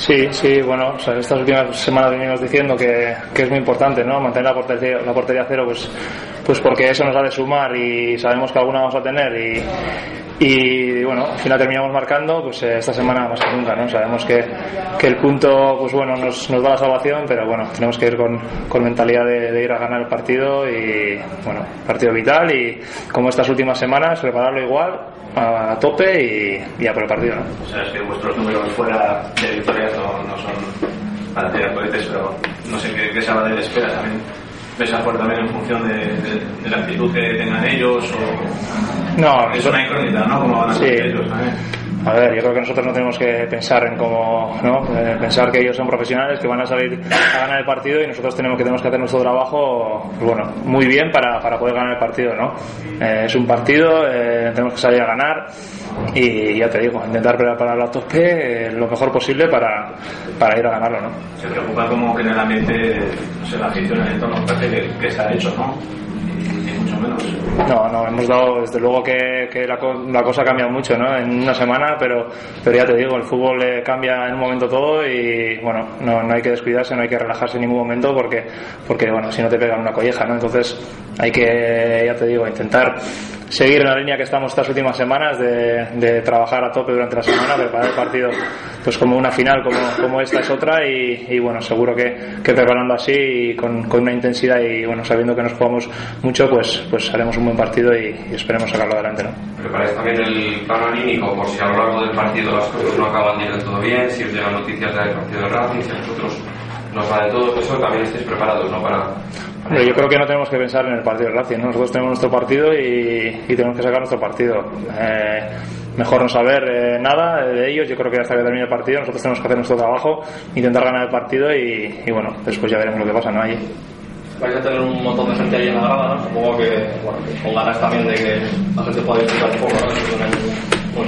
Sí, sí, bueno, estas últimas semanas venimos diciendo que, que, es muy importante, ¿no? Mantener la portería, la portería cero, pues, pues porque eso nos ha de sumar y sabemos que alguna vamos a tener y, y bueno, al final terminamos marcando, pues eh, esta semana más que nunca, ¿no? Sabemos que, que el punto, pues bueno, nos, nos, da la salvación, pero bueno, tenemos que ir con, con mentalidad de, de, ir a ganar el partido y, bueno, partido vital y como estas últimas semanas, prepararlo igual, a, tope y, y, a por el partido, ¿no? O sea, es que vuestros números fuera de victorias no, son para tirar cohetes, pero no sé qué, qué Sabadell espera también ves a también en función de, de, de, la actitud que tengan ellos o no es una incógnita no como van a sí. ellos también a ver, yo creo que nosotros no tenemos que pensar en cómo, ¿no? Eh, pensar que ellos son profesionales, que van a salir a ganar el partido y nosotros tenemos que tenemos que hacer nuestro trabajo, pues bueno, muy bien para, para poder ganar el partido, ¿no? Eh, es un partido, eh, tenemos que salir a ganar y ya te digo, intentar prepararlo a tope lo mejor posible para, para ir a ganarlo, ¿no? Se preocupa como que en el ambiente, no sé, la afición en el entorno que, que ha hecho, ¿no? No, no, hemos dado, desde luego que, que la, la, cosa ha cambiado mucho, ¿no? En una semana, pero, pero ya te digo, el fútbol eh, cambia en un momento todo y, bueno, no, no hay que descuidarse, no hay que relajarse en ningún momento porque, porque bueno, si no te pegan una colleja, ¿no? Entonces hay que, ya te digo, intentar seguir en la línea que estamos estas últimas semanas de, de, trabajar a tope durante la semana, preparar el partido pues como una final como, como esta es otra y, y bueno, seguro que, que, preparando así y con, con, una intensidad y bueno, sabiendo que nos jugamos mucho, pues, pues haremos un buen partido y, y esperemos sacarlo adelante. ¿no? ¿Preparáis también el plano anímico por si a lo largo del partido las cosas no acaban de ir todo bien, si os llegan noticias del partido de Racing, si a nosotros nos va de todo eso, también estáis preparados ¿no? para Hombre, yo creo que no tenemos que pensar en el partido de Racing. ¿no? Nosotros tenemos nuestro partido y, tenemos que sacar nuestro partido. Eh, mejor no saber eh, nada de ellos. Yo creo que hasta que termine el partido nosotros tenemos que hacer nuestro trabajo, intentar ganar el partido y, y bueno, después ya veremos lo que pasa ¿no? allí. Vais a tener un montón de gente ahí en la grada, ¿no? Supongo que, bueno, con ganas también de que la gente pueda disfrutar un poco, ¿no? Muy.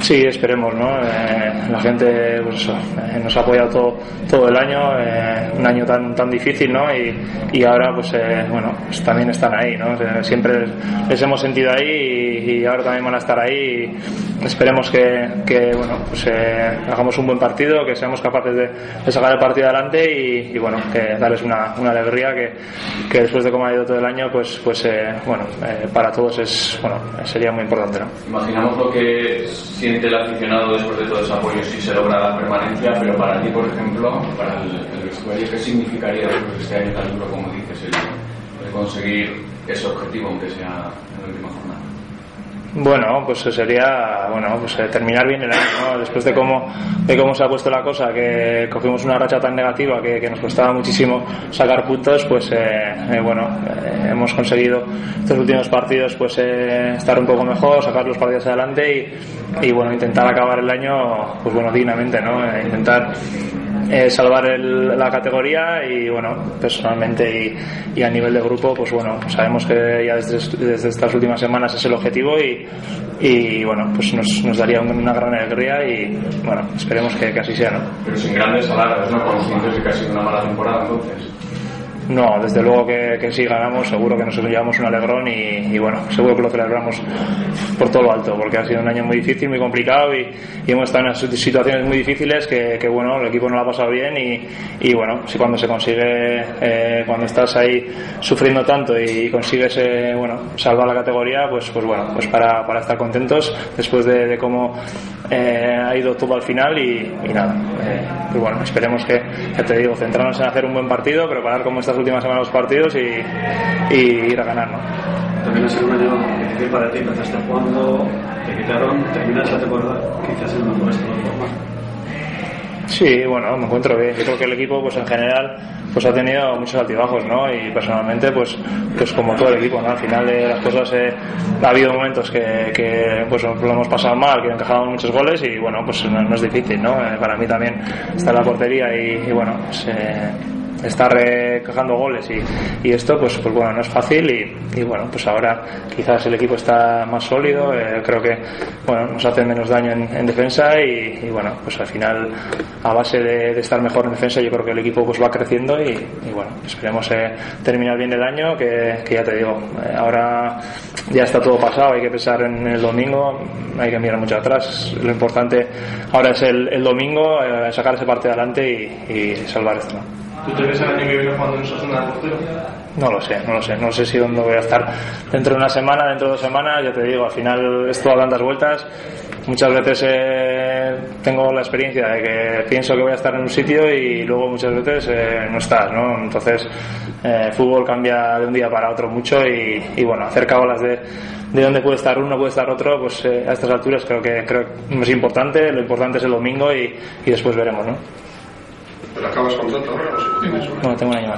Sí, esperemos, ¿no? Eh, la gente, pues eso, eh, nos ha apoyado todo, todo el año, eh, un año tan, tan difícil, ¿no? Y, y ahora, pues, bueno, pues también están ahí, ¿no? Siempre les, les hemos sentido ahí y, y, ahora también van a estar ahí. Y esperemos que, que bueno, pues hagamos un buen partido, que seamos capaces de, de sacar el partido adelante y, y, bueno, que darles una, una alegría que, que después de cómo ha ido todo el año, pues, pues bueno, para todos es, bueno, sería muy importante, ¿no? Imaginamos lo que siente el aficionado después de todo ese apoyo si se logra la permanencia, pero para ti, por ejemplo, para el, vestuario, ¿qué significaría este año tan duro como dices el conseguir ese objetivo, aunque sea en la última jornada? Bueno, pues sería bueno, pues terminar bien el año, ¿no? Después de cómo, de cómo se ha puesto la cosa, que cogimos una racha tan negativa que, que nos costaba muchísimo sacar puntos, pues eh, eh, bueno, eh, hemos conseguido estos últimos partidos pues estar un poco mejor, sacar los partidos adelante y, y bueno, intentar acabar el año pues bueno, dignamente, ¿no? intentar eh, salvar el, la categoría y bueno, personalmente y, a nivel de grupo, pues bueno, sabemos que ya desde, estas últimas semanas es el objetivo y, y bueno, pues nos, daría una gran alegría y bueno, esperemos que, que así sea, ¿no? Pero sin grandes salarios, ¿no? Conscientes de que ha sido una mala temporada entonces. No, desde luego que, que si ganamos seguro que nos llevamos un alegrón y, bueno, seguro que lo celebramos por todo lo alto, porque ha sido un año muy difícil, muy complicado y, hemos estado en situaciones muy difíciles que, bueno, el equipo no lo ha pasado bien y, bueno, si cuando se consigue, eh, cuando estás ahí sufriendo tanto y, consigues, eh, bueno, salvar la categoría, pues, pues bueno, pues para, para estar contentos después de, de cómo eh, ha ido todo al final y, nada, eh, bueno, esperemos que, ya te digo, centrarnos en hacer un buen partido, preparar como estas últimas semanas los partidos y, ir a ganar, ¿no? También ha sido un año difícil para ti, empezaste jugando, te quitaron, terminas la temporada, quizás en una buena forma. Sí, bueno, me encuentro bien. Yo creo que el equipo, pues en general, pues ha tenido muchos altibajos, ¿no? Y personalmente, pues, pues como todo el equipo, ¿no? Al final de las cosas eh, ha habido momentos que, que, pues lo hemos pasado mal, que han encajado muchos goles y bueno, pues no, es difícil, ¿no? Eh, para mí también está la portería y, y bueno, pues, eh, estar recajando goles y, esto pues pues bueno no es fácil y, bueno pues ahora quizás el equipo está más sólido eh, creo que bueno nos hace menos daño en, en defensa y, bueno pues al final a base de, de, estar mejor en defensa yo creo que el equipo pues va creciendo y, bueno esperemos eh, terminar bien el año que, ya te digo eh, ahora ya está todo pasado hay que pensar en el domingo hay que mirar mucho atrás lo importante ahora es el, el domingo eh, sacar ese parte adelante y, salvar esto ¿Tú te ves el año que viene jugando en Osasuna de portero? No lo sé, no lo sé. No sé si dónde voy a estar dentro de una semana, dentro de dos semanas. Ya te digo, al final esto da tantas vueltas. Muchas veces eh, tengo la experiencia de que pienso que voy a estar en un sitio y luego muchas veces eh, no estás, ¿no? Entonces, eh, fútbol cambia de un día para otro mucho y, y bueno, hacer cábalas de, de dónde puede estar uno, puede estar otro, pues a estas alturas creo que, creo que es importante. Lo importante es el domingo y, y después veremos, ¿no? ¿Pero acabas? No, tengo un año.